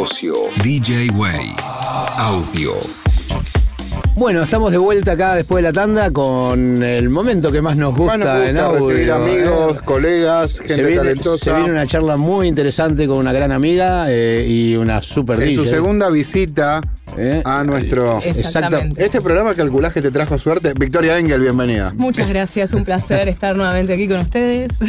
Bocio, DJ Way, audio. Bueno, estamos de vuelta acá después de la tanda con el momento que más nos gusta, Más nos gusta en audio, recibir amigos, ¿eh? colegas, gente se viene, talentosa. se viene una charla muy interesante con una gran amiga eh, y una super en su segunda visita ¿eh? a nuestro. Exactamente. Este programa calculás que te trajo suerte. Victoria Engel, bienvenida. Muchas gracias, un placer estar nuevamente aquí con ustedes.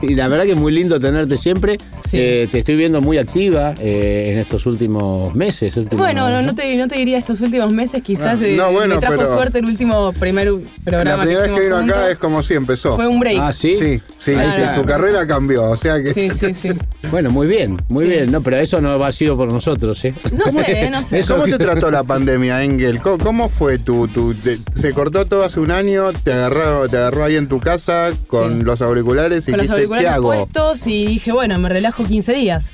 Sí, la verdad que es muy lindo tenerte siempre. Sí. Eh, te estoy viendo muy activa eh, en estos últimos meses. últimos- Bueno, no, no te, no te diría estos últimos meses, quizás Ah, eh, no, bueno, me trajo pero- suerte el último primer programa La primera que vez que vino hicimos acá es como si empezó. Fue un break. Ah, sí. Sí, sí, su carrera cambió. O sea que. sí, sí, sí. Bueno, muy bien, muy Sí. bien. No, pero eso no ha sido por nosotros, ¿eh? No sé, no sé. Eso ¿Cómo te trató la pandemia, Engel? ¿Cómo, cómo fue tu, tu te- se cortó todo hace un año, te agarró, te agarró ahí en tu casa con Sí. los auriculares y Con los dijiste, ¿qué auriculares hago? puestos y dije, bueno, me relajo 15 días.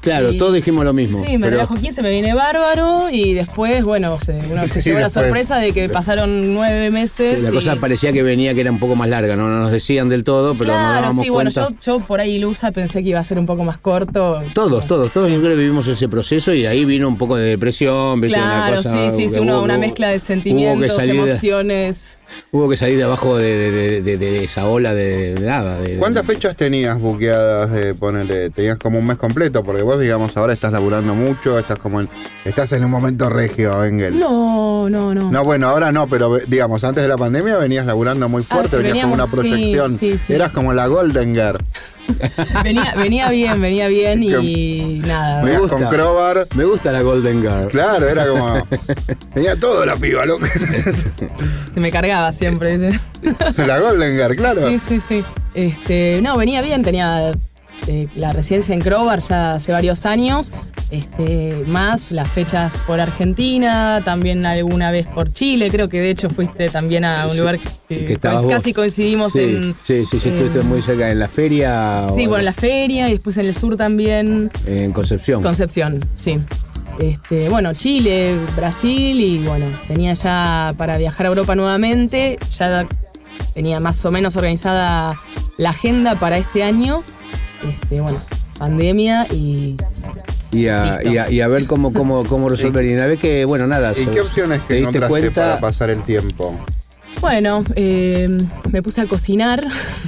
Claro, Y- todos dijimos lo mismo. Sí, me pero- relajo 15, me viene bárbaro y después, bueno, se, uno se Sí, llevó la sorpresa de que pasaron nueve meses. La y- cosa parecía que venía que era un poco más larga, no, no nos decían del todo, pero nos Claro, dábamos sí, bueno, cuenta. yo, yo por ahí ilusa pensé que iba a ser un poco más corto. Todos, todos, todos yo creo que vivimos ese proceso y ahí vino un poco de depresión, ¿viste? Una Claro, cosa sí, sí, sí, una, hubo- mezcla de sentimientos, emociones. Hubo que salir de abajo de, de- de- de- de esa ola de, de nada. de- ¿Cuántas fechas tenías buqueadas de ponerle? Tenías como un mes completo, porque vos, digamos, ahora estás laburando mucho, estás como en, estás en un momento regio, Engel. No, no, no. No, bueno, ahora no, pero digamos, antes de la pandemia venías laburando muy fuerte, Ah, venías con una sí, proyección. sí, sí. Eras como la Golden Girl. Venía, venía bien, venía bien y nada. Me gusta. con Crowbar. Me gusta la Golden Girl. Claro, era como. Tenía todo la piba, loco. Me cargaba siempre. ¿viste? la Golden Girl, claro. Sí, sí, sí. Este, no, venía bien, tenía eh, la residencia en Crobar ya hace varios años, este, más las fechas por Argentina, también alguna vez por Chile, creo que de hecho fuiste también a un Sí, lugar que, que pues, casi coincidimos Sí, en... sí, sí, sí, estuviste muy cerca en la feria. Sí, o- bueno, en la feria y después en el sur también, En Concepción. Concepción, sí. Este, bueno, Chile, Brasil y bueno, tenía ya para viajar a Europa nuevamente, ya tenía más o menos organizada la agenda para este año. Este, bueno, pandemia y y, a, y, a, y a ver cómo, cómo, cómo resolver. Y una vez que, bueno, nada. ¿Y qué opciones te que diste encontraste cuenta? para pasar el tiempo? Bueno, eh, me puse a cocinar.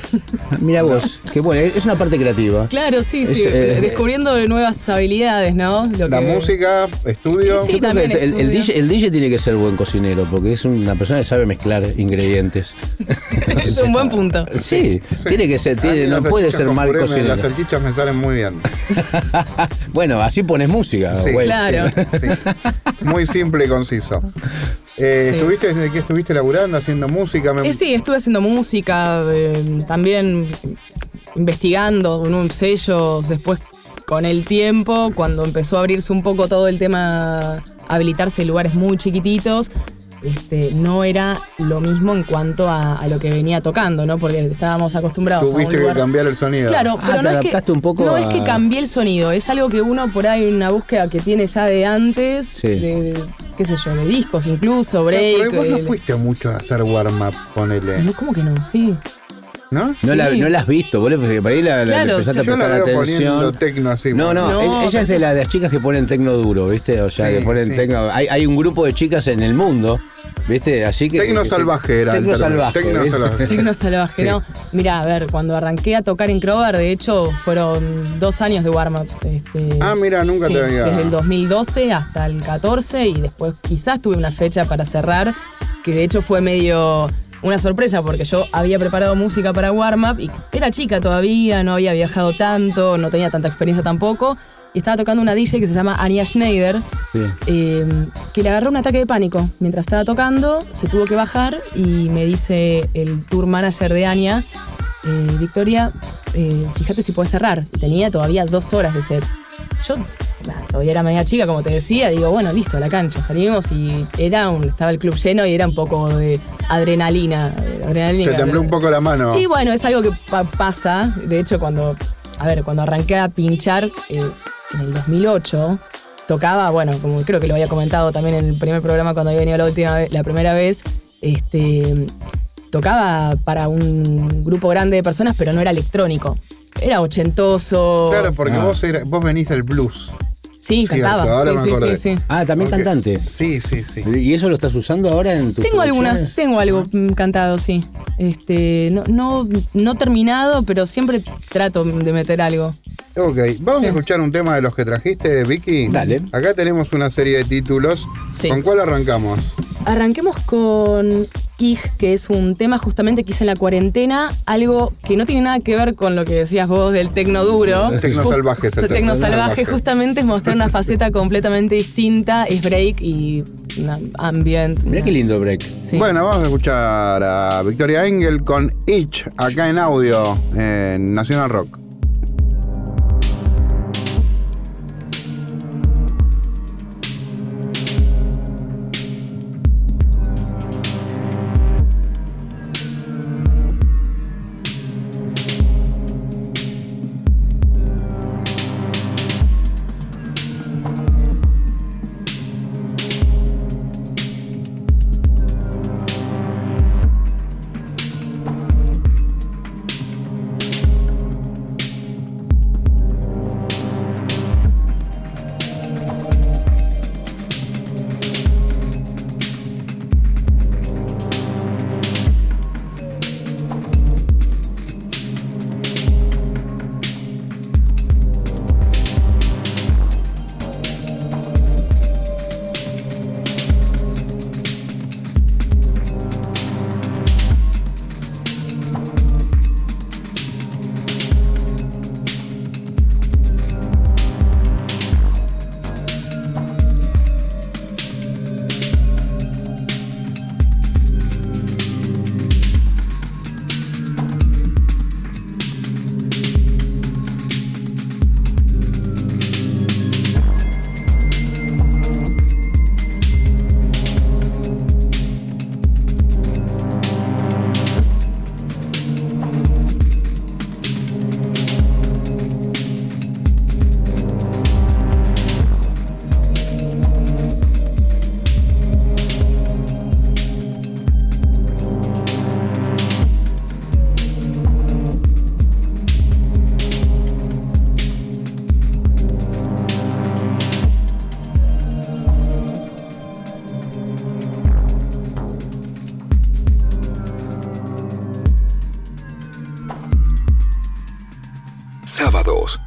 Mira vos, que bueno, es una parte creativa. claro, sí, sí, eh, descubriendo nuevas habilidades, ¿no? Lo La que- música, estudio. Sí, Yo creo que también el. DJ, el DJ tiene que ser buen cocinero porque es una persona que sabe mezclar ingredientes. es un buen punto. Sí, tiene que ser, tiene- no puede ser mal puré cocinero. Las salchichas me salen muy bien. bueno, así pones música. Sí. Claro. Sí. Muy simple y conciso. Eh, Sí. ¿Estuviste desde que estuviste laburando, haciendo música? Me- Eh, sí, estuve haciendo música, eh, también investigando con un sello, después con el tiempo, cuando empezó a abrirse un poco todo el tema, habilitarse lugares muy chiquititos, este, no era lo mismo en cuanto a, a lo que venía tocando, ¿no? Porque estábamos acostumbrados a Tuviste que cambiar el sonido. Claro, Ah, pero te no, es adaptaste que, un poco no a- es que cambié el sonido, es algo que uno por ahí, una búsqueda que tiene ya de antes, Sí. de, qué sé yo, de discos incluso, Pero break. vos no fuiste mucho a hacer warm-up, ponele. no, ¿Cómo que no? Sí. ¿No? No, la, no la has visto, boludo, porque por ahí la, la Claro, empezaste Yo a la prestar veo poniendo atención. tecno así. No, no, No, ella es de, pensé- la- de las chicas que ponen tecno duro, ¿viste? O sea, Sí, que ponen sí. tecno. Hay, hay un grupo de chicas en el mundo, ¿viste? Así que. Tecno que- salvaje era el Tecno término. salvaje. Tecno ¿viste? salvaje. Tecno salvaje, Sí. ¿no? Mirá, a ver, cuando arranqué a tocar en Crobar, de hecho, fueron dos años de warm-ups. este, Ah, mira, nunca sí, te había. Desde el 2012 hasta el 14 y después quizás tuve una fecha para cerrar, que de hecho fue medio una sorpresa porque yo había preparado música para warm-up y era chica todavía, no había viajado tanto, no tenía tanta experiencia tampoco. Y estaba tocando una DJ que se llama Anya Schneider, Sí. eh, que le agarró un ataque de pánico. Mientras estaba tocando, se tuvo que bajar y me dice el tour manager de Anya, eh, Victoria, eh, fíjate si puedes cerrar. Tenía todavía dos horas de set. Yo nada, todavía era media chica, como te decía, digo, bueno, listo, a la cancha, salimos y era un, estaba el club lleno y era un poco de adrenalina. adrenalina Te tembló un poco la mano. y bueno, es algo que pa- pasa. De hecho, cuando, a ver, cuando arranqué a pinchar eh, en el 2008, tocaba, bueno, como creo que lo había comentado también en el primer programa cuando había venido la última vez, la primera vez, este, tocaba para un grupo grande de personas, pero no era electrónico. Era ochentoso. Claro, porque Ah. vos, era- vos venís del blues. Sí, Cierto, cantaba. ahora sí, me sí, acordé. sí, sí. Ah, también cantante. Sí, sí, sí. ¿Y eso lo estás usando ahora en tu Tengo algunas, tengo algo mm, cantado, sí. Este, no, no, no terminado, pero siempre trato de meter algo. Ok, vamos Sí. a escuchar un tema de los que trajiste, Vicky. Dale. Acá tenemos una serie de títulos. Sí. ¿Con cuál arrancamos? Arranquemos con Ig, que es un tema justamente que hice en la cuarentena, algo que no tiene nada que ver con lo que decías vos del tecno duro. Tecno Ju- salvaje, el Tecno tecno salvaje, justamente es mostrar una faceta completamente distinta, es break y ambient. Mira qué lindo break. Sí. Bueno, vamos a escuchar a Victoria Engel con Itch, acá en audio, en Nacional Rock. Sábados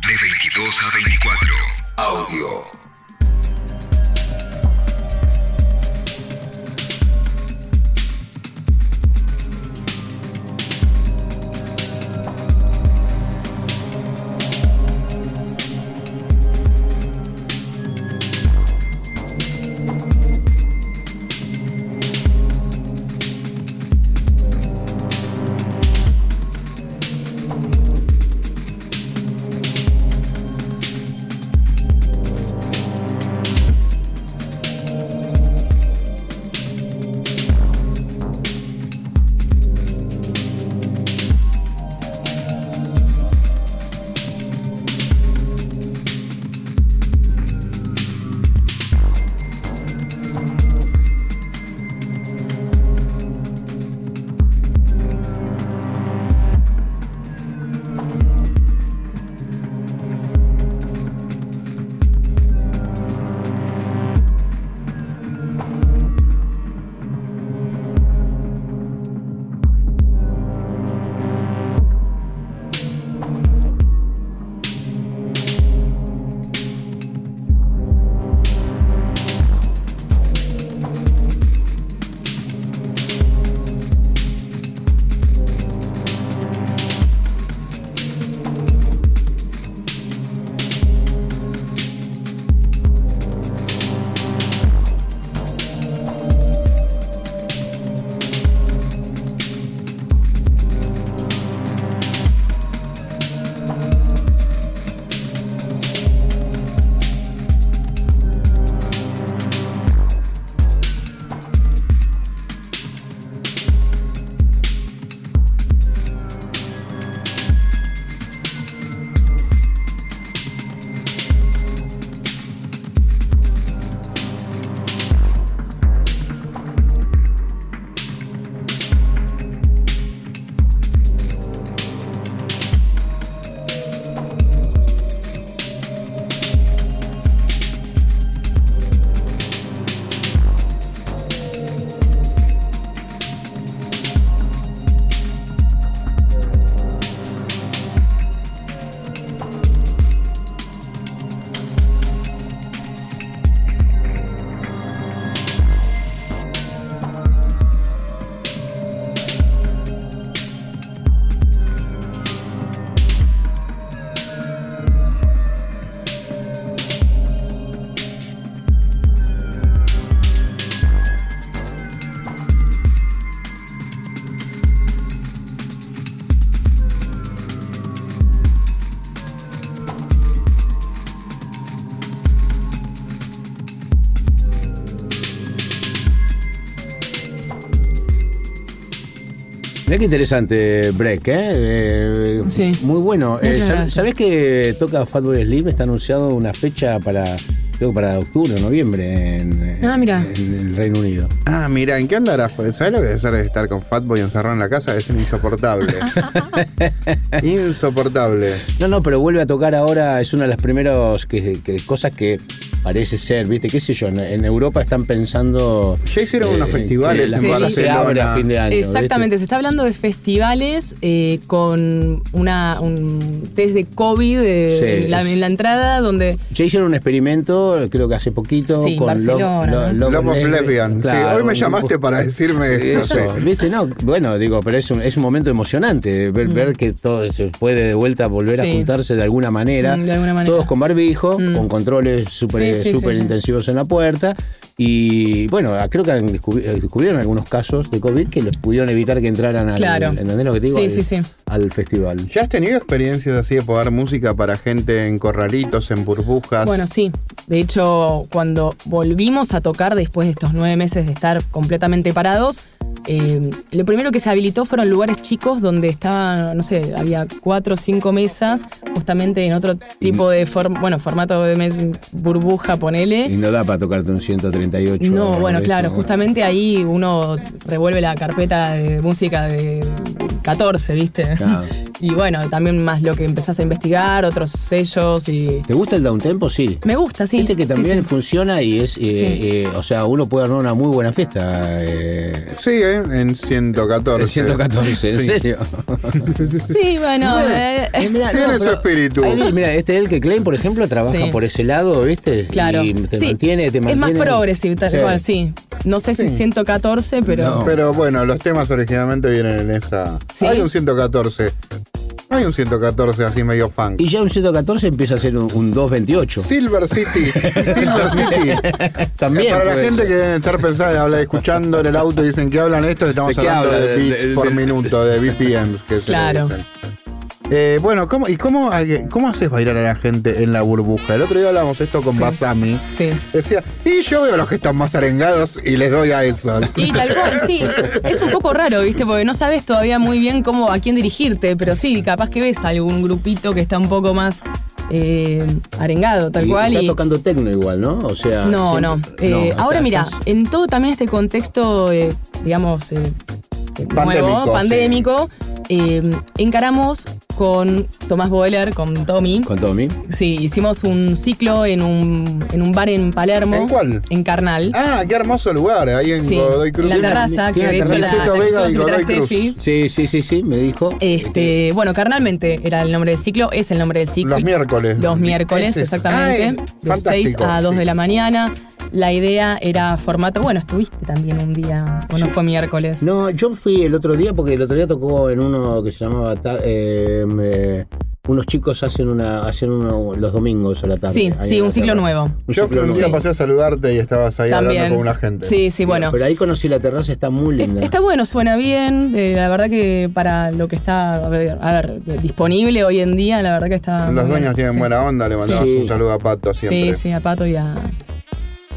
Mira qué interesante break, ¿eh? Eh, Sí. Muy bueno. Eh, Muchas ¿sab- gracias. ¿Sabés que toca Fatboy Slim? Está anunciado una fecha para, creo que para octubre o noviembre en, Ah, mira. en el Reino Unido. Ah, mira, ¿en qué andará? ¿Sabes lo que es estar con Fatboy encerrado en la casa? Es insoportable. insoportable. No, no, pero vuelve a tocar ahora, es una de las primeras que, que- cosas que parece ser, ¿viste? ¿Qué sé yo? En, en Europa están pensando... Ya hicieron eh, unos festivales la en cosa se abre a fin de año. Exactamente, se está hablando de festivales eh, con una, un test de COVID eh, Sí, en, la, en la entrada donde... ¿viste? Ya hicieron un experimento, creo que hace poquito, Sí, con ¿no? Love Lesbian. Sí, hoy me llamaste para decirme no Eso, sé. ¿viste? No, bueno, digo, pero es un, es un momento emocionante ver, ver que todo se puede de vuelta volver a Mm. Sí. juntarse de alguna manera. Mm, de alguna manera. Todos con barbijo, Mm. con controles súper Sí, sí, súper sí, sí. intensivos en la puerta. Y bueno, creo que eh, descubrieron algunos casos de COVID que les pudieron evitar que entraran al, Claro. ¿entendés lo que te digo? Sí, al, sí, sí. al festival. ¿Ya has tenido experiencias así de poner música para gente en corralitos, en burbujas? Bueno, sí. De hecho, cuando volvimos a tocar después de estos nueve meses de estar completamente parados, eh, lo primero que se habilitó fueron lugares chicos donde estaban, no sé, había cuatro o cinco mesas, justamente en otro tipo de form- bueno, formato de mes, burbuja, Y ponele. no da para tocarte un 138. No, bueno, claro, justamente ahí uno revuelve la carpeta de música de 14, ¿viste? Claro. Y bueno, también más lo que empezás a investigar, otros sellos y... ¿Te gusta el downtempo? Sí. Me gusta, sí. Viste que también sí. funciona y es, eh, Sí. eh, o sea, uno puede armar una muy buena fiesta. Eh, Sí, ¿eh? en 114. el 114, ¿en Sí. serio? Sí, bueno, eh, Eh, mirá, Tiene su espíritu. ahí, mira, este el que Klein, por ejemplo, trabaja Sí. por ese lado, ¿viste? Claro. Y te Sí, mantiene, te es más progresivo, tal Sí. cual, sí. No sé si Sí. 114, pero... No. Pero bueno, los temas originalmente vienen en esa. Sí. Hay un 114. Hay un 114 así medio funk. Y ya un 114 empieza a ser un, un 228. Silver City. Silver City. También. Para la gente ser. que debe estar pensando, habla, escuchando en el auto y dicen que hablan esto, estamos ¿De qué hablando habla? de bits por de- minuto, de BPMs que se Claro. dicen. Eh, bueno, ¿cómo, ¿y cómo, cómo haces bailar a la gente en la burbuja? El otro día hablamos esto con Sí. Basami. Sí. Decía, y yo veo a los que están más arengados y les doy a eso. Y tal cual, sí. Es un poco raro, ¿viste? Porque no sabes todavía muy bien cómo a quién dirigirte, pero sí, capaz que ves algún grupito que está un poco más eh, arengado, tal Y cual. Está y- tocando tecno igual, ¿no? O sea. No, no. Eh, no, ahora estás- mira, en todo también este contexto, eh, digamos, Pandémico, nuevo, sí. pandémico, eh, encaramos con Tomás Boeller, con Tommy. Con Tommy. Sí, hicimos un ciclo en un, en un bar en Palermo. ¿En cuál? En Carnal. Ah, qué hermoso lugar, ahí en sí, Godoy Cruz. la terraza, que de hecho la. Sí, sí, sí, sí, me dijo. Este, bueno, carnalmente era el nombre del ciclo, es el nombre del ciclo. Los miércoles. Los miércoles, es- exactamente. Ay, de fantástico, 6 a 2 sí. de la mañana. La idea era formato. Bueno, estuviste también un día, o no fue miércoles. No, yo fui el otro día porque el otro día tocó en uno que se llamaba eh, eh, unos chicos hacen una hacen uno los domingos a la tarde. Sí, sí, un ciclo terraza. nuevo. Un Yo ciclo fui un día pasé a saludarte y estabas ahí También. hablando con una gente. Sí, sí, bueno. Pero ahí conocí la terraza, está muy Es- linda. Está bueno, suena bien. eh, la verdad que para lo que está a ver, a ver, disponible hoy en día, la verdad que está. Los dueños bien. tienen Sí. buena onda, le mandamos Sí. un saludo a Pato siempre. Sí, sí, a Pato y a,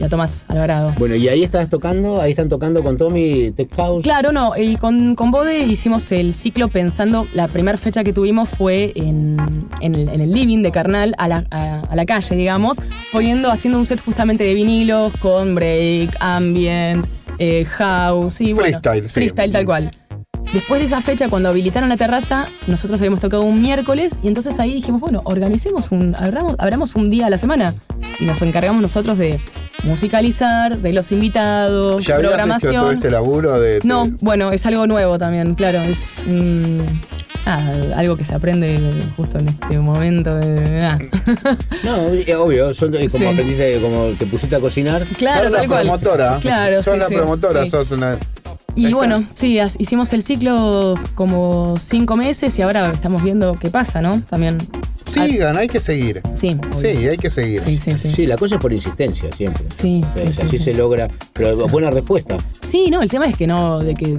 a Tomás Alvarado. Bueno, y ahí estás tocando, ahí están tocando con Tommy Tech House. Claro, no, y con, con Bode hicimos el ciclo pensando, la primera fecha que tuvimos fue en, en el, en el living de Carnal, a la, a, a la calle, digamos, poniendo, haciendo un set justamente de vinilos con break, ambient, eh, house y bueno, Freestyle, sí. freestyle tal cual. Después de esa fecha, cuando habilitaron la terraza, nosotros habíamos tocado un miércoles y entonces ahí dijimos, bueno, organicemos un, abramos, abramos un día a la semana y nos encargamos nosotros de musicalizar, de los invitados, ¿Ya habías hecho programación. todo este laburo de... No, bueno, es algo nuevo también, claro. Es ah, algo que se aprende justo en este momento. De, ah. No, es obvio, son eh, como Sí. aprendiste, como te pusiste a cocinar. Claro, sos la cual. promotora. Claro, sos sí, la sí, promotora, sí. sos una... Y bueno, sí, hicimos el ciclo como cinco meses y ahora estamos viendo qué pasa, ¿no? También. Sigan, hay que seguir. Sí, Sí, hay que seguir. sí, sí, sí. Sí, la cosa es por insistencia siempre. Sí, sí, Pues sí, así sí. se logra. Pero buena respuesta. Sí, no, el tema es que no, de que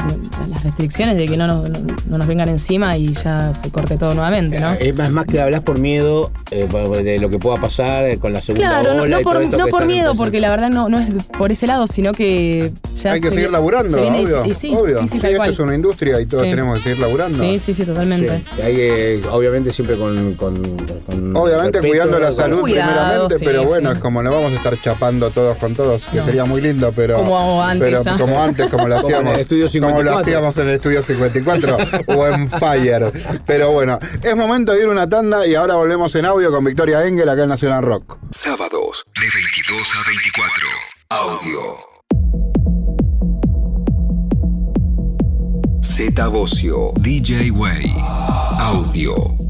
las restricciones de que no nos, no, no nos vengan encima y ya se corte todo nuevamente, ¿no? Es más, más que hablas por miedo eh, de lo que pueda pasar eh, con la segunda Claro, no, por, esto no por miedo, porque la verdad no, no es por ese lado, sino que ya Hay que se seguir laburando, se y- obvio. y sí, obvio. sí, sí, Sí, tal esto cual. es una industria y todos Sí. tenemos que seguir laburando. Sí, sí, sí, totalmente. Sí, hay, eh, obviamente siempre con. con- con Obviamente respeto, cuidando la salud Cuidado, primeramente, sí, pero bueno, sí. es como no vamos a estar chapando todos con todos, que No. sería muy lindo, pero Como antes, pero ¿ah? como antes, como lo Como en el hacíamos, Estudio como lo 54. hacíamos en el estudio 54 o en Fire. Pero bueno, es momento de ir a una tanda y ahora volvemos en audio con Victoria Engel acá en Nacional Rock. Sábados de 22 a 24. Audio. Z Bocio. DJ Way. Audio.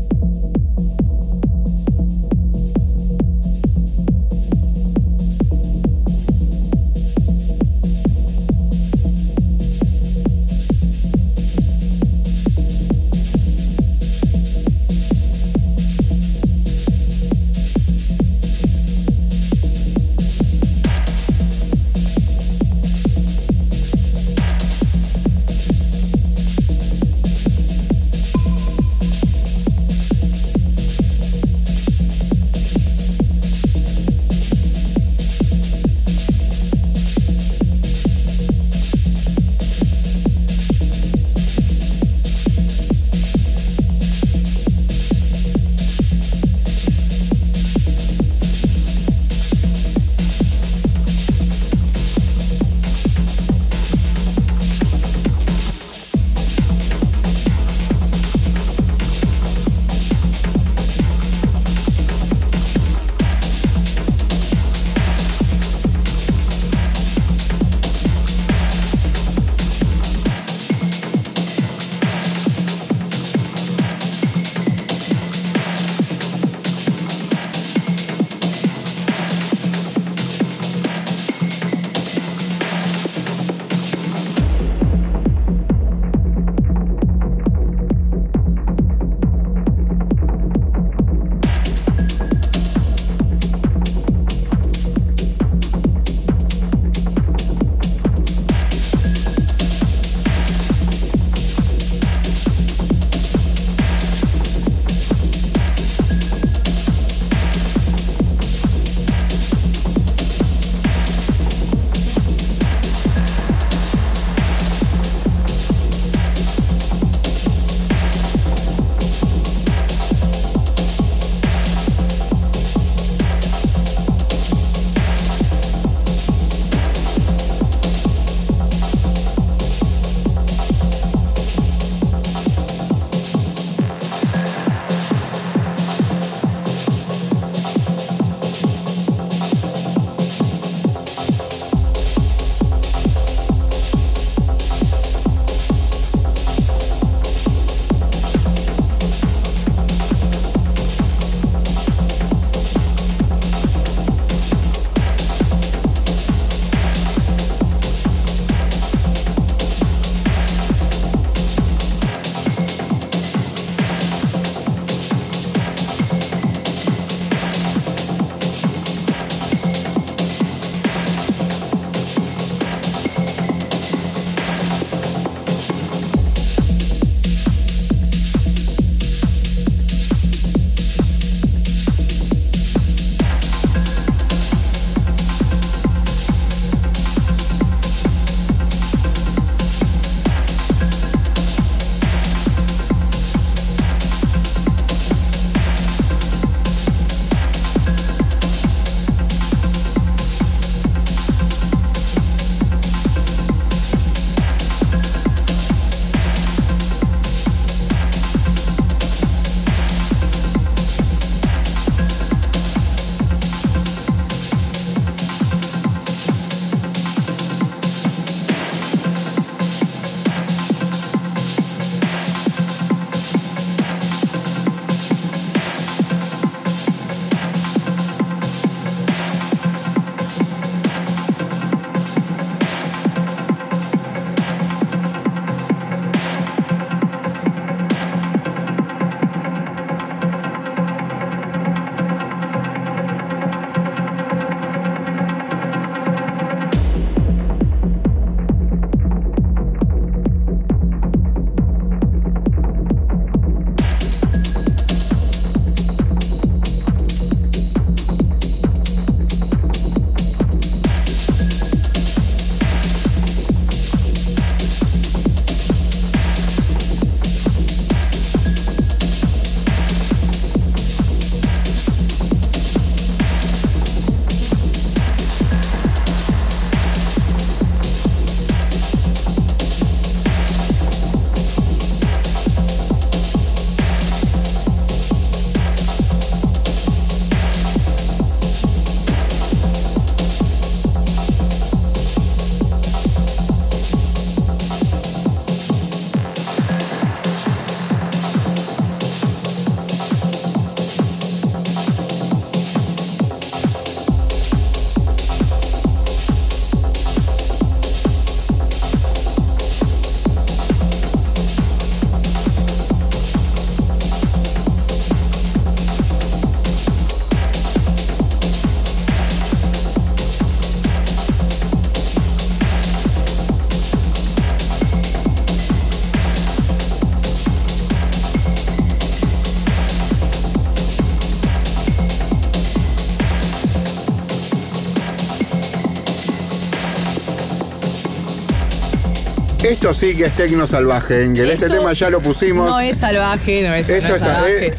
Esto sí que es tecno salvaje, Engel. Este tema ya lo pusimos. No es salvaje, no es, Esto no es- salvaje.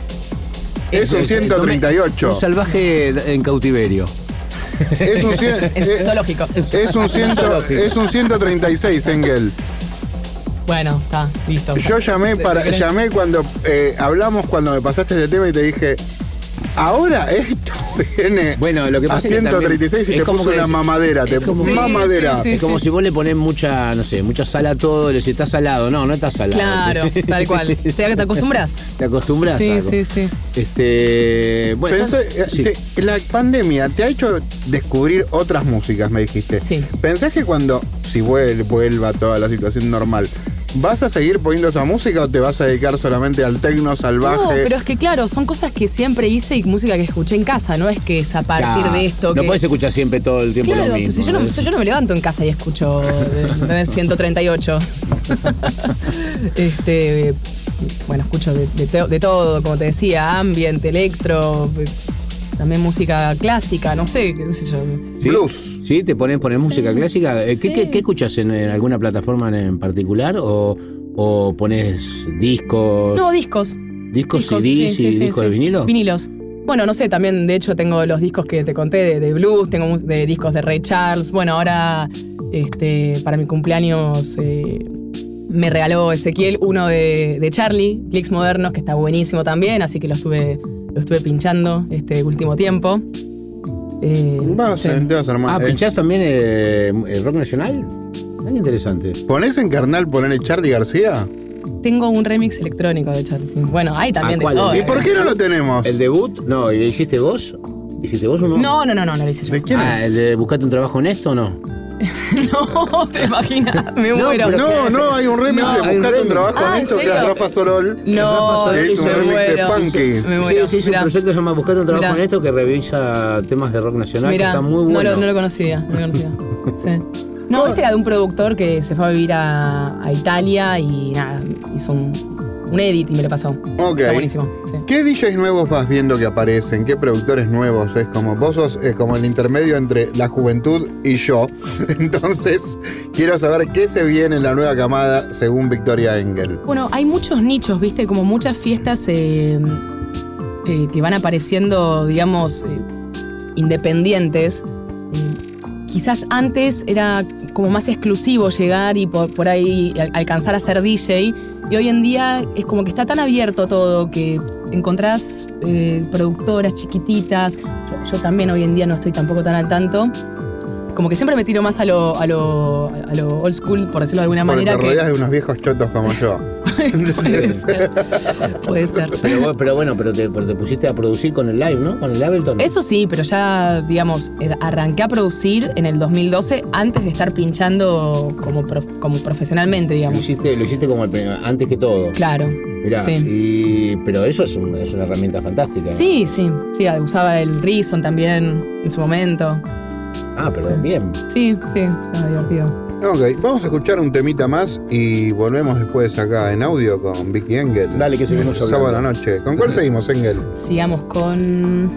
es un 138. Un salvaje en cautiverio. Es un, cien- es zoológico. es un ciento- es un 136, Engel. Bueno, está, listo. Yo llamé para llamé cuando eh, hablamos cuando me pasaste este tema y te dije, ahora esto viene Bueno, lo que a pasa es que 136 y te como puso que una es- mamadera, te como- Sí, mamadera. sí, Es como si vos le ponés mucha, no sé, mucha sal a todo, le decís, está salado. No, no está salado. Claro, tal cual. ¿Te, te acostumbras? ¿Te acostumbras? Sí, a- sí, sí. Este. Bueno, eh, sí. te- la pandemia te ha hecho descubrir otras músicas, me dijiste. Sí. ¿Pensás que cuando, si vuel- vuelva toda la situación normal, vas a seguir poniendo esa música o te vas a dedicar solamente al tecno salvaje? No, pero es que claro, son cosas que siempre hice y música que escuché en casa, no es que es a partir de esto No que... podés escuchar siempre todo el tiempo Claro, lo pues mismo. si yo, no, si yo no me levanto en casa y escucho de, de 138. este, bueno, escucho de, de to- de todo, como te decía, ambient, electro, también música clásica, no sé, qué sé yo. ¿Sí? Blues. ¿Sí? ¿Te pones, pones música clásica? Eh, ¿Qué, Sí. qué, qué escuchas en, en alguna plataforma en, particular? ¿O, o pones discos? No, discos. ¿Discos, Discos, CDs sí, y discos sí. de vinilo? Vinilos. Bueno, no sé, también de hecho tengo los discos que te conté de, de blues, tengo de discos de Ray Charles. Bueno, ahora este, para mi cumpleaños eh, me regaló Ezequiel uno de, de Charlie, Clicks Modernos, que está buenísimo también, así que lo estuve, lo estuve pinchando este último tiempo. Eh, Vas sí. a te vas a armar. Ah, Eh, ¿pinchás también eh, el rock nacional? Qué interesante. ¿Ponés en carnal ponerle Charlie García? Tengo un remix electrónico de Charlie. Bueno, hay también de. ¿Y por qué no lo tenemos? ¿El debut? No, ¿y hiciste vos? ¿Hiciste vos uno? No, no, no, no, no lo hice yo. ¿De quién ah, es? ¿el de buscate un trabajo honesto o no? No, te imaginas, me No, muero. No, no, hay un remix No, de un Buscate un trabajo Ah, ¿en honesto que es? Rafa Sorol. No, Rafa Hizo un me remix de muero. Funky. Me muero. Sí, sí, es un Mirá. proyecto que se llama Buscate un trabajo Mirá. honesto que revisa temas de rock nacional Mirá, que está muy no, bueno. lo, no lo conocía, no lo conocía. Sí. No, este era de un productor que se fue a vivir a, a Italia y nada, hizo un, un edit y me lo pasó. Ok. Está buenísimo. sí. ¿Qué DJs nuevos vas viendo que aparecen? ¿Qué productores nuevos? Es como vos sos es como el intermedio entre la juventud y yo. Entonces, quiero saber qué se viene en la nueva camada según Victoria Engel. Bueno, hay muchos nichos, viste, como muchas fiestas eh, que, que van apareciendo, digamos, eh, independientes. Eh, quizás antes era como más exclusivo llegar y por, por ahí al- alcanzar a ser DJ. Y hoy en día es como que está tan abierto todo que encontrás eh, productoras chiquititas. Yo, yo también hoy en día no estoy tampoco tan al tanto. Como que siempre me tiro más a lo, a lo, a lo old school, por decirlo de alguna Porque manera. te que- rodeas de unos viejos chotos como yo. Puede ser. Puede ser. Pero, bueno, pero te, pero te pusiste a producir con el live, ¿no? Con el Ableton. Eso sí, pero ya, digamos, arranqué a producir en el 2012 antes de estar pinchando como, prof- como profesionalmente, Lo digamos. hiciste, lo hiciste como el primer- antes que todo. Claro. Mirá, Sí. y, pero eso es, un- es una herramienta fantástica. Sí, sí, sí, usaba el Reason también en su momento. Ah, pero bien. Sí, sí, estaba divertido. Ok, vamos a escuchar un temita más y volvemos después acá en audio con Vicky Engel. Dale, que seguimos hablando. Sábado a la noche. ¿Con cuál seguimos, Engel? Sigamos con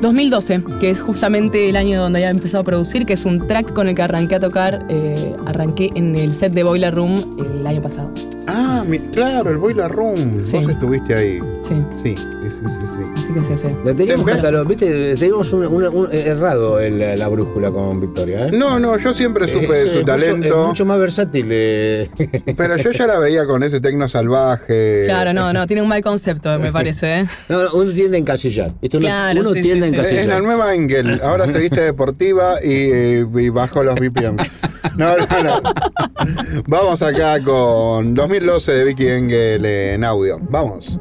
2012, que es justamente el año donde había empezado a producir, que es un track con el que arranqué a tocar. eh, arranqué en el set de Boiler Room el año pasado. Ah, mi- claro, el Boiler Room. Sí. Vos estuviste ahí. Sí, Sí, sí, sí, sí. sí. así que se hace. La teníamos, Bien, catalog- viste, teníamos un, un- un- errado el- la brújula con Victoria, ¿eh? No, no, yo siempre supe Es- de es su mucho- talento. es mucho más versátil. eh. Pero yo ya la veía con ese tecno salvaje. Claro, no, no, tiene un mal concepto, me parece. ¿eh? No, no, uno tiende a encasillar. Esto Claro, uno sí, tiende sí, a sí. Es la encasillar. nueva Engel. Ahora se viste deportiva y, eh, y bajó los BPM. No, no, no. Vamos acá con 2012 de Vicky Engel en audio. Vamos.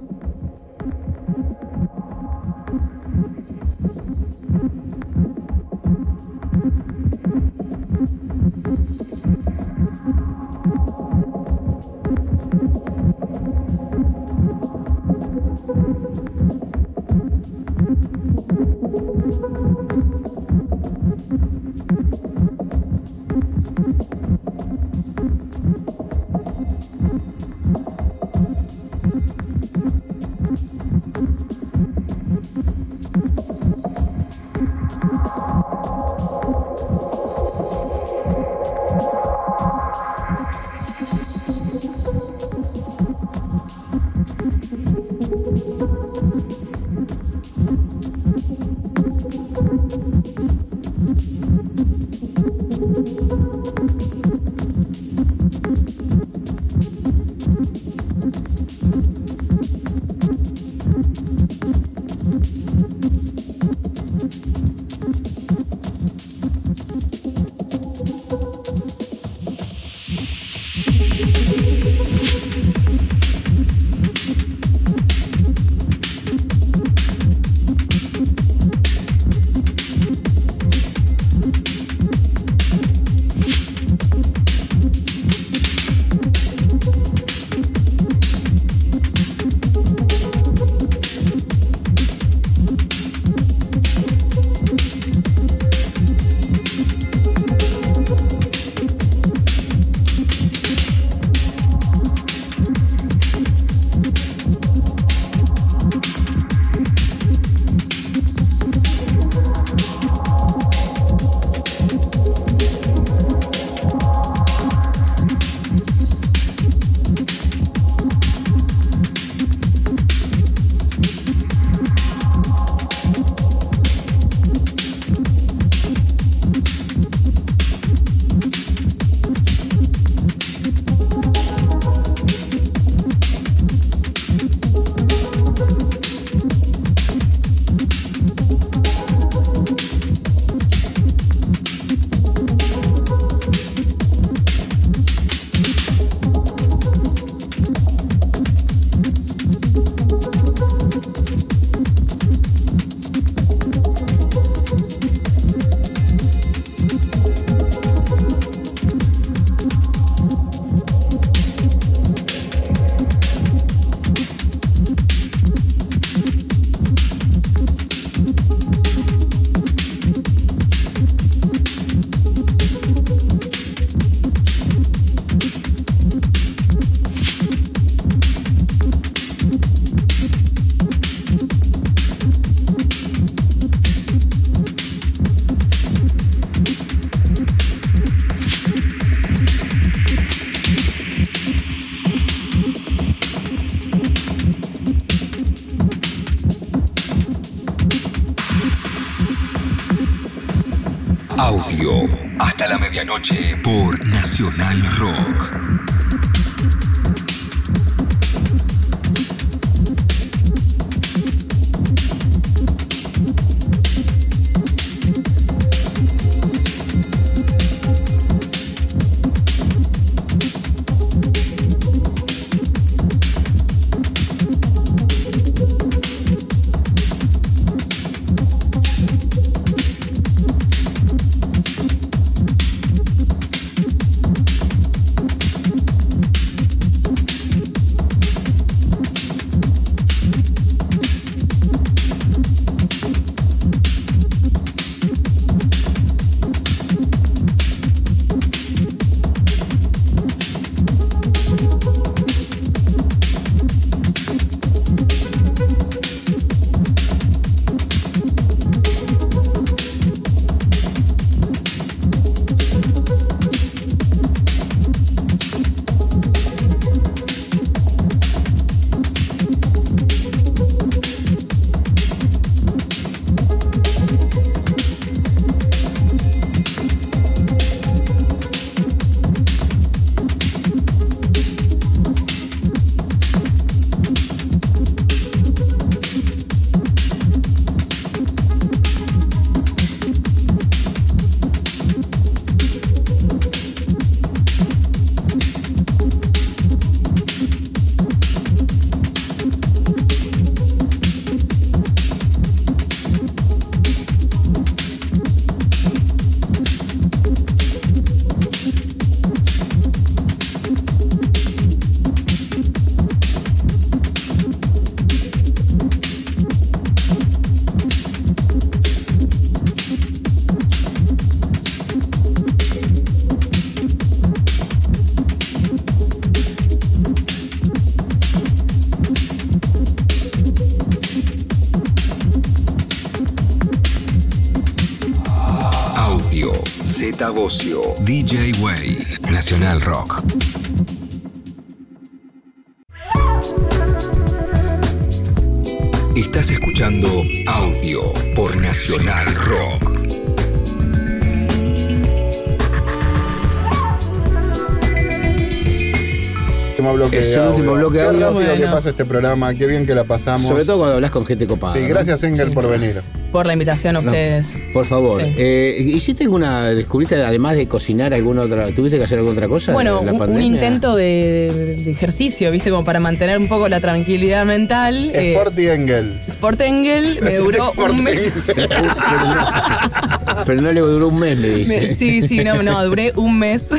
Este programa, qué bien que la pasamos. Sobre todo cuando hablas con gente copada. Sí, ¿no? gracias Engel por venir. Por la invitación a No. ustedes. Por favor. Sí. Eh, ¿Hiciste alguna, descubriste además de cocinar alguna otra, tuviste que hacer alguna otra cosa? Bueno, la un, intento de, de ejercicio, ¿viste? Como para mantener un poco la tranquilidad mental. Eh, Sporty Engel. Sport Engel me duró Sport un mes. Pero no le duró un mes, me dice. Sí, sí, no, no, duré un mes.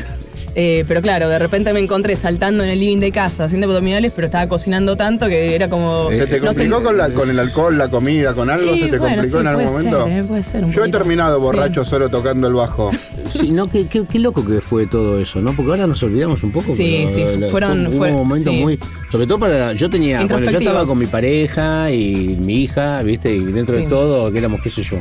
Eh, pero claro, de repente me encontré saltando en el living de casa haciendo abdominales, pero estaba cocinando tanto que era como. ¿Se te no sé- complicó con, la- con el alcohol, la comida, con algo? ¿Se te bueno, complicó sí, en algún puede momento? ser, eh, puede ser un Yo he terminado Sí. borracho solo tocando el bajo. Sí, no, qué, qué- qué loco que fue todo eso, ¿no? Porque ahora nos olvidamos un poco. Sí, pero sí, la- fueron- fue, un momento sí. muy. Sobre todo para. Yo tenía. Bueno, yo estaba con mi pareja y mi hija, ¿viste? Y dentro Sí. de todo, que éramos, qué sé yo.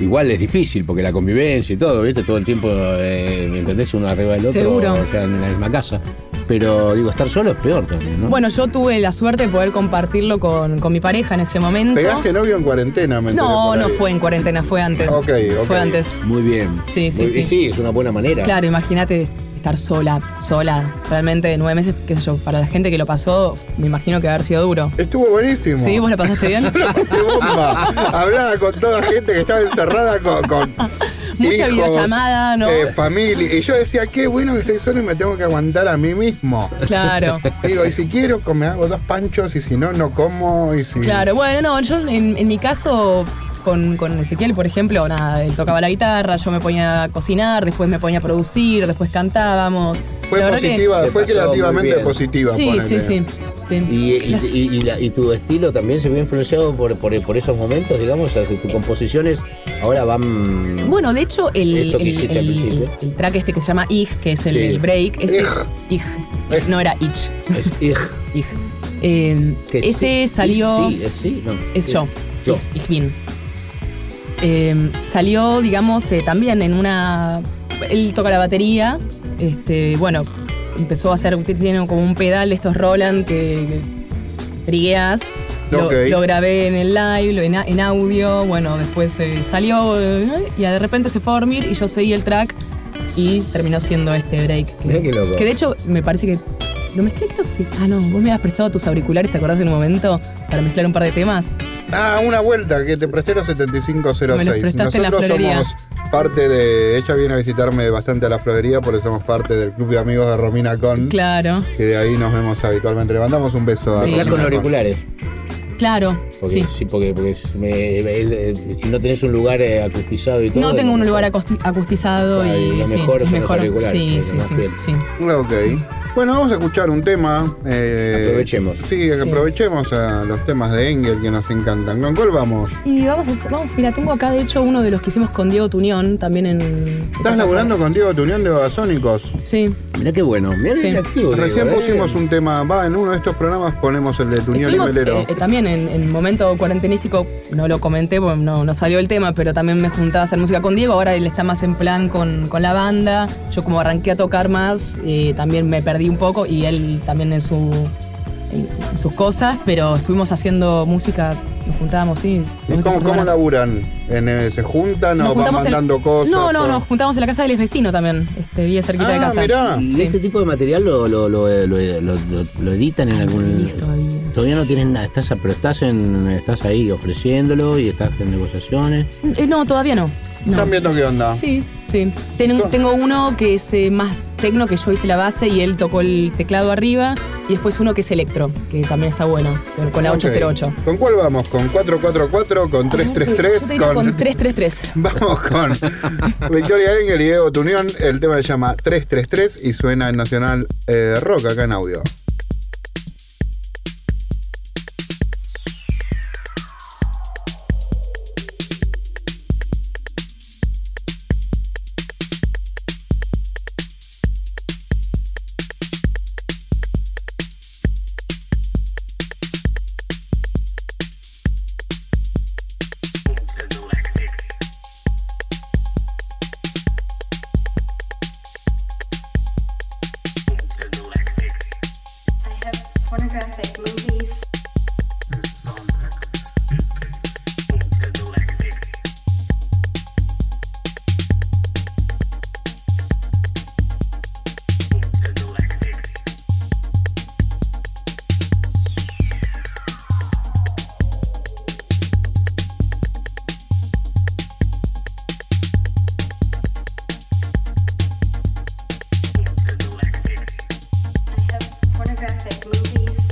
Igual es difícil porque la convivencia y todo, ¿viste? Todo el tiempo, eh, ¿me entendés? Uno arriba del otro, Seguro. o sea, en la misma casa. Pero digo, estar solo es peor también, ¿no? Bueno, yo tuve la suerte de poder compartirlo con, con mi pareja en ese momento. ¿Pegaste novio en cuarentena? Me enteré No, por no ahí. fue en cuarentena, fue antes. Ok, ok. Fue antes. Muy bien. Sí, sí, Muy- sí. y sí, es una buena manera. Claro, imagínate estar sola, sola, realmente nueve meses, qué sé yo, para la gente que lo pasó, me imagino que haber sido duro. Estuvo buenísimo. ¿Sí? ¿Vos la pasaste bien? La pasé bomba. Hablaba con toda gente que estaba encerrada con. con Mucha hijos, videollamada, ¿no? eh, familia. Y yo decía, qué bueno que estoy solo y me tengo que aguantar a mí mismo. Claro. Digo, y si quiero, me hago dos panchos, y si no, no como. Y si... Claro, bueno, no, yo en, en mi caso, con, con Ezequiel, por ejemplo, nada, él tocaba la guitarra, yo me ponía a cocinar, después me ponía a producir, después cantábamos. Fue La que- positiva, Se fue creativamente positiva. Sí, ponele. sí, sí. sí. Y, y- Las- y- y la- y tu estilo también se vio influenciado por, por, por esos momentos, digamos, o sea, que tus composiciones ahora van... Bueno, de hecho, el, que el- el- principio. el- el track este que se llama Ig, que es el, Sí. el break, ese. Ig. Ig. No era Ich. Es ig, ig. Eh, Que ese sí, salió. Sí, es sí, no. Es yo. Yo. Ich bin. Eh, salió, digamos, eh, también en una. Él toca la batería. Este, bueno, empezó a hacer. Tiene como un pedal de estos Roland que. trigueas. Lo, grabé en el live, lo- en, audio. Bueno, después eh, salió eh, y de repente se fue a dormir y yo seguí el track y terminó siendo este break. Que, loco. que de hecho me parece que. Lo mezclé, creo que. Ah, no, vos me habías prestado tus auriculares, ¿te acordás en un momento? Para mezclar un par de temas. Ah, una vuelta, que te presté los 7506. Me los prestaste en la Nosotros somos parte de. Ella viene a visitarme bastante a la florería, por eso somos parte del club de amigos de Romina Con. Claro, Que de ahí nos vemos habitualmente. Le mandamos un beso a Sí. Hablar Romina con Con. auriculares. claro. Porque, sí. sí. porque, porque es- me- el- el- si no tenés un lugar eh, acustizado y todo. No tengo es un lugar acustizado y y lo sí, mejor es son los mejor. Sí, sí, sí, sí. Ok. Bueno, vamos a escuchar un tema. eh, Aprovechemos. Sí, que aprovechemos a los temas de Engel que nos encantan. ¿Con cuál vamos? Y vamos a hacer- vamos, mira, tengo acá de hecho uno de los que hicimos con Diego Tuñón, también en. ¿Estás laburando con Diego Tunión de Babasónicos? Sí. Mirá qué bueno. Mirá Sí. qué activo. Recién Diego, pusimos eh. un tema, va, en uno de estos programas ponemos el de Tunión y Melero. eh, eh, también en, en momento cuarentenístico, no lo comenté porque no, no salió el tema, pero también me juntaba a hacer música con Diego. Ahora él está más en plan con, con la banda. Yo, como arranqué a tocar más, eh, también me perdí un poco y él también en, su, en, en sus cosas, pero estuvimos haciendo música, nos juntábamos, sí. ¿Y cómo, cómo laburan? ¿En, eh, ¿Se juntan Nos o van mandando cosas? No, no, o- nos juntamos en la casa del vecino también, este, bien cerquita de Ah, casa. mirá. ¿Y Sí. este tipo de material lo, lo, lo, lo, lo- lo- lo editan en algún. Listo. Todavía no tienes nada, estás, pero estás en, estás ahí ofreciéndolo y estás en negociaciones. Eh, no, todavía no. no. ¿Están viendo qué onda? Sí, sí. Ten- tengo uno que es eh, más tecno, que yo hice la base y él tocó el teclado arriba. Y después uno que es electro, que también está bueno, con- con la Ok. 808. ¿Con cuál vamos? ¿Con 444? ¿Con Yo 333? te diría con 333. Vamos con Victoria Engel y Diego Tunión. El tema se llama 333 y suena en Nacional eh, Rock acá en audio. traffic movies.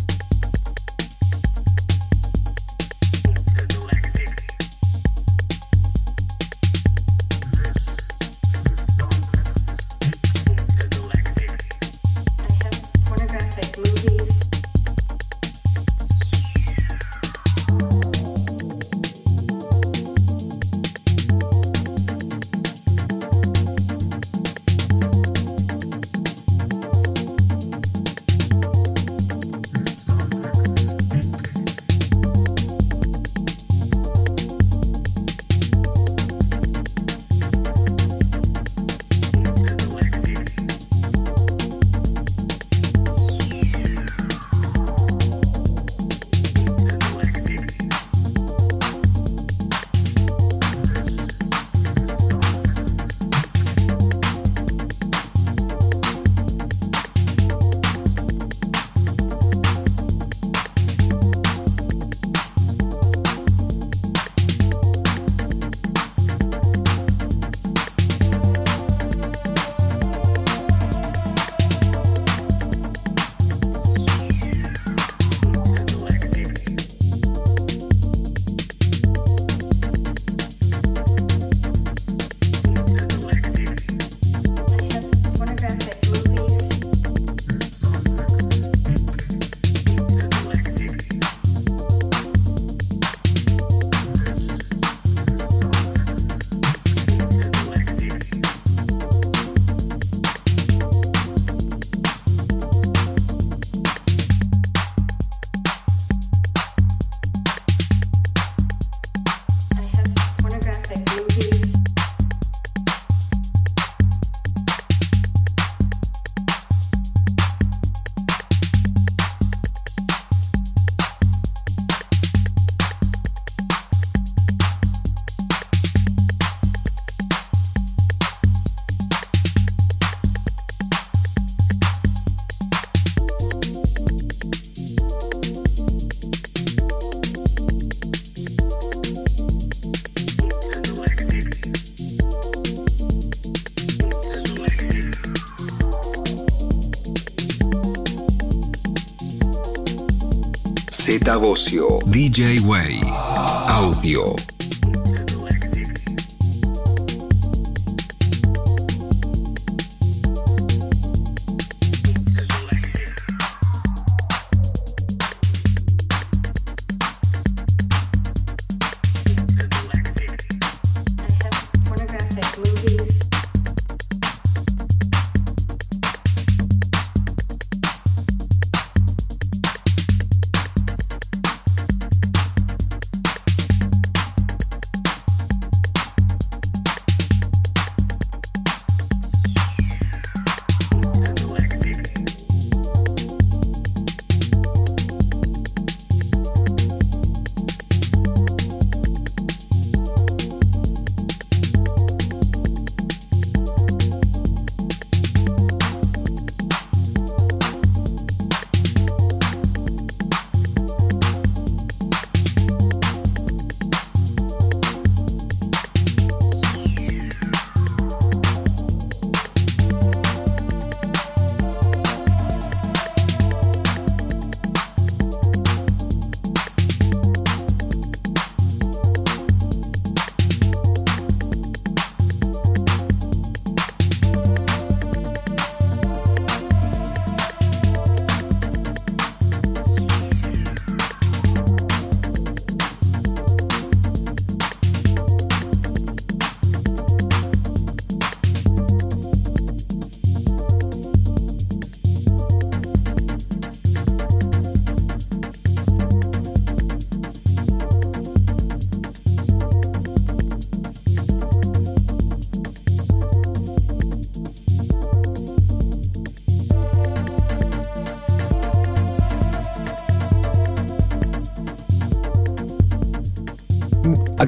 Z Bocio. DJ Way. Audio.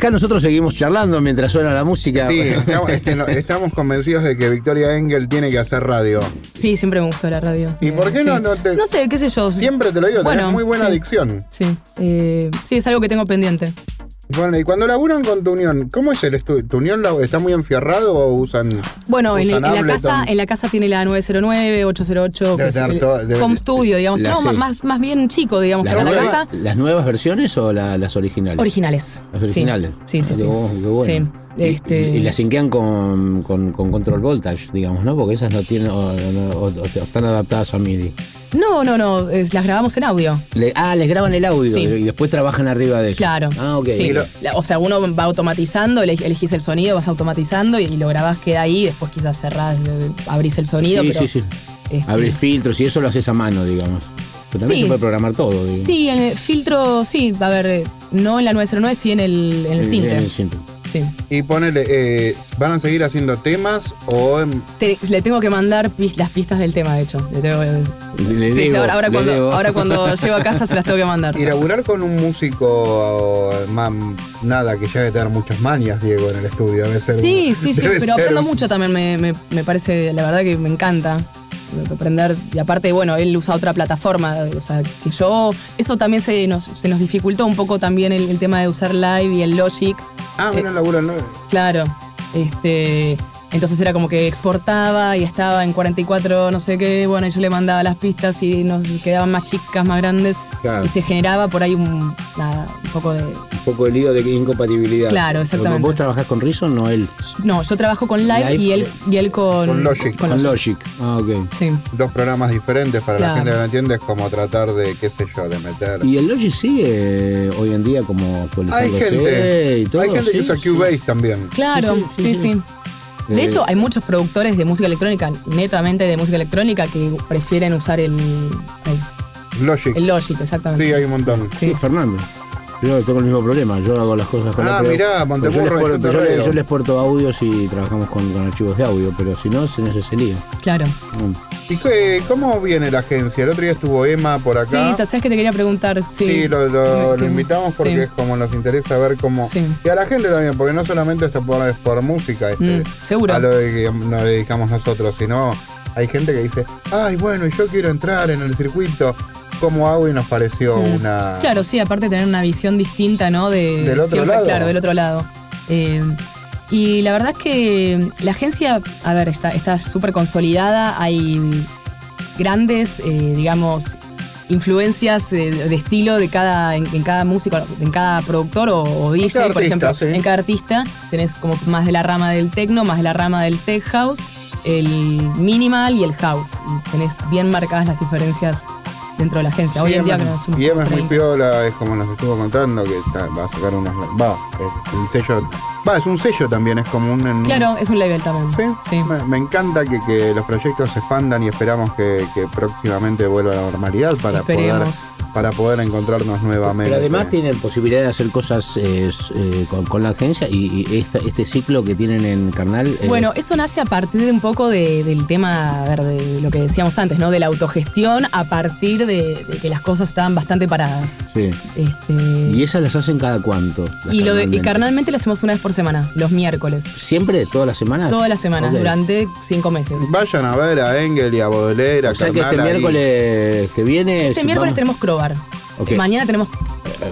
Acá nosotros seguimos charlando mientras suena la música. Sí, estamos, este, no, estamos convencidos de que Victoria Engel tiene que hacer radio. Sí, siempre me gustó la radio. ¿Y por qué Sí. no- no te- No sé, qué sé yo. Siempre te lo digo, tenés Bueno, muy buena sí. adicción. Sí, eh, sí, es algo que tengo pendiente. Bueno, y cuando laburan con tu unión, ¿cómo es el estudio? ¿Tu unión está muy enfierrado o usan. Bueno, en, la casa, en la casa tiene la 909, 808, que Debe es tener el todo- debe- home studio, digamos. la- no, sí. más- más, bien chico, digamos, ¿Las pero la nuevas, casa. ¿Las nuevas versiones o la- las originales? Originales. Las originales. Sí, sí, Ah, sí. qué bu- qué bueno. Sí, Y- este- Y, y las sinquean con, con, con control voltage, digamos, ¿no? Porque esas no tienen o, o- o- o están adaptadas a MIDI. No, no, no, es- las grabamos en audio. Le- ah, les graban el audio Sí. y después trabajan arriba de eso. Claro. Ah, ok. Sí. La- o sea, uno va automatizando, ele- elegís el sonido, vas automatizando y, y lo grabás, queda ahí, después quizás cerrás, eh, abrís el sonido. sí, pero, sí, sí. este, Abrir filtros y eso lo haces a mano, digamos. Pero también Sí. se puede programar todo, digamos. Sí, en el filtro, sí, a ver, eh, no en la 909, sí en el, en el Cinter. En el. Sí. Y ponele, eh, ¿van a seguir haciendo temas o en- Te- le tengo que mandar pis- las pistas del tema, de hecho. Le tengo que- Le Sí, sí, debo, ahora, ahora le cuando, debo. ahora cuando llego a casa se las tengo que mandar. y laburar con un músico, eh, más nada, que ya debe tener muchas manias, Diego, en el estudio? Debe ser Sí, sí, sí, pero ser aprendo un- mucho también, me, me- me parece, la verdad que me encanta aprender. Y aparte, bueno, él usa otra plataforma, o sea, que yo, eso también se nos, se nos dificultó un poco también el, el tema de usar Live y el Logic, Ah, mira, labura no. claro. Este, entonces era como que exportaba y estaba en 44 no sé qué, bueno, y yo le mandaba las pistas y nos quedaban más chicas, más grandes, Claro. y se generaba por ahí un, nada, un poco de... Un poco de lío de incompatibilidad. Claro, exactamente. ¿Vos trabajás con Reason o él? No, yo trabajo con Live, Live, y, él, y él con... Con Logic. Con Logic. Ah, ok. Sí. Dos programas diferentes para la gente que no entiende, es como tratar de, qué sé yo, de meter. ¿Y el Logic sigue eh, hoy en día como Hay gente, y todo? hay gente que usa sí. Cubase también. Claro, Sí, sí, sí, sí. sí. De Eh, hecho, hay muchos productores de música electrónica, netamente de música electrónica, que prefieren usar el, el, Logic. el Logic, exactamente. Sí, hay un montón. Sí, Sí. Fernando. Yo tengo el mismo problema, yo hago las cosas con Ah, mirá, yo, Montemurro yo yo les porto audios y trabajamos con, con archivos de audio, pero si no, se nos hace lío. Claro. Mm. ¿Y qué- cómo viene la agencia? El otro día estuvo Emma por acá. Sí, ¿te sabes que te quería preguntar? Sí, Sí, lo, lo- lo Que- invitamos porque sí. es como nos interesa ver cómo. Sí. Y a la gente también, porque no solamente esto por, es por música, este, Mm, seguro. a lo de que nos dedicamos nosotros, sino hay gente que dice, ay, bueno, yo quiero entrar en el circuito. ¿Cómo hago? Y nos pareció Mm. una. Claro, sí, aparte de tener una visión distinta, ¿no? De, Del otro lado. Claro, del otro lado. Eh, y la verdad es que la agencia, a ver, está está súper consolidada, hay grandes, eh, digamos, influencias eh, de estilo de cada, en, en cada músico, en cada productor o, o DJ, por ejemplo. sí. En cada artista tenés como más de la rama del techno, más de la rama del tech house, el minimal y el house. Y tenés bien marcadas las diferencias dentro de la agencia. Hoy Sí, en día que no somos Y es muy 30. piola, es como nos estuvo contando, que está- va a sacar unos. Va, un sello. Va, es un sello también, es como un. Claro, es un label también. Sí, Me, me encanta que, que los proyectos se expandan y esperamos que, que próximamente vuelva a la normalidad para poder, Esperemos. para poder encontrarnos nuevamente. Pero además tienen posibilidad de hacer cosas eh, eh, con, con la agencia y, y esta- este ciclo que tienen en Carnal. eh, Bueno, eso nace a partir de un poco de- del tema, a ver, de lo que decíamos antes, ¿no? De la autogestión a partir de, de que las cosas estaban bastante paradas. sí. Este, ¿Y esas las hacen cada cuánto? y lo de, y carnalmente? carnalmente lo hacemos una vez por semana, los miércoles. ¿Siempre? ¿Todas las semanas? Todas las semanas, durante cinco meses. Vayan a ver a Engel y a Baudelaire, a O sea que este ahí. miércoles que viene. Este miércoles vamos- tenemos Crobar. Mañana tenemos.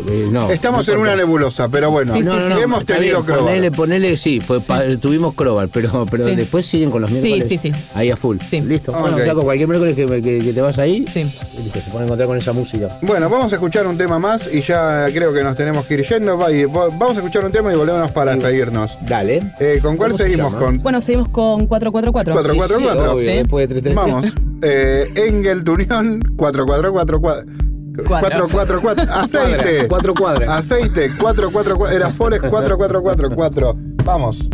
Eh, no, Estamos no en una nebulosa, pero bueno, Sí, sí, sí. hemos tenido bien, Crobar. Ponele, ponele, sí, fue Sí. pa- tuvimos Crobar, pero, pero Sí. después siguen con los Sí, miércoles. sí, sí. Ahí a full. Sí. Listo. Bueno, Ok. flaco, cualquier miércoles que, que- que te vas ahí, Sí. listo, se pone a encontrar con esa música. Bueno, vamos a escuchar un tema más y ya creo que nos tenemos que ir yendo. Vamos a escuchar un tema y volvemos para despedirnos. Dale. Eh, ¿Con cuál ¿Cómo se seguimos? Con Bueno, seguimos con 444. 444. obvio, Sí. después de 333. Vamos. Eh, Engel, Tunión, 4444. 444. Aceite. Cuatro cuadras. Aceite, 444. Era Forest 4444. Vamos.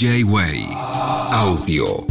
DJ Way. Audio.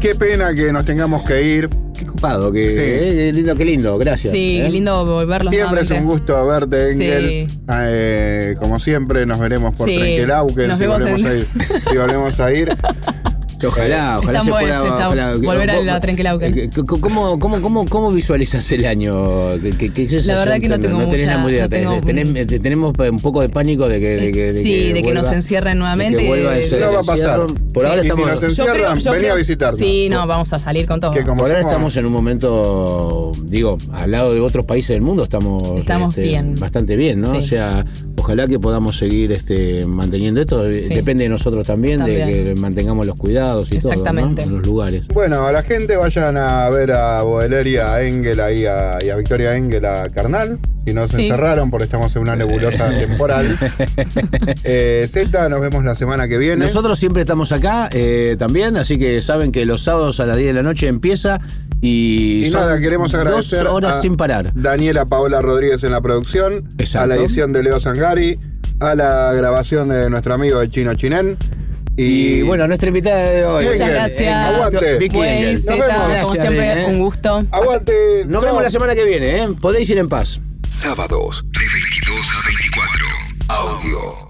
Qué pena que nos tengamos que ir. Qué copado, que, Sí. eh, qué lindo, qué lindo, gracias. Sí, ¿eh? lindo volverlos Siempre es un gusto verte, Engel. Sí. Eh, como siempre, nos veremos por Sí. Trenquelauquen Nos si vemos volvemos, en- a ir, si volvemos a ir. Ojalá, ojalá Están se pueda ojalá- volver a la Trenquelauquen. eh, ¿Cómo, cómo, cómo, cómo visualizas el año? ¿Qué- qué- qué sensación verdad que no tengo tenés mucha- la idea. no tengo- Tenés- tenés- tenemos un poco de pánico de que, de que, de Sí, de que nos vuelva- encierren de nuevamente que de- ese No va a pasar. Por ahora Y si estamos, nos Yo encierran, creo- yo vení creo- a visitarnos. Sí, no, vamos a salir con todo. Que como por ahora somos- estamos en un momento, digo, al lado de otros países del mundo, estamos, Estamos este, bien. bastante bien, ¿no? Sí. O sea, ojalá que podamos seguir este, manteniendo esto. Sí. Depende de nosotros también, También. de que mantengamos los cuidados y Exactamente. todo, ¿no? En los lugares. Bueno, a la gente vayan a ver a Bodeler y a Engel ahí a- y a Victoria Engel a Carnal. Si no se Sí. encerraron porque estamos en una nebulosa temporal. Eh, Z, nos vemos la semana que viene. Nosotros siempre estamos acá eh, también, así que saben que los sábados a las 10 de la noche empieza y, nada, queremos agradecer dos horas a sin parar. Daniela Paola Rodríguez en la producción, Exacto. a la edición de Leo A la grabación de nuestro amigo el Chino Chinén. Y, Y bueno, nuestra invitada de hoy. Muchas Engel, gracias. Aguante. Vicky. Nos vemos. como siempre, eh. un gusto. aguante. Nos vemos la semana que viene, ¿eh? Podéis ir en paz. Sábados de 22 a 24. Audio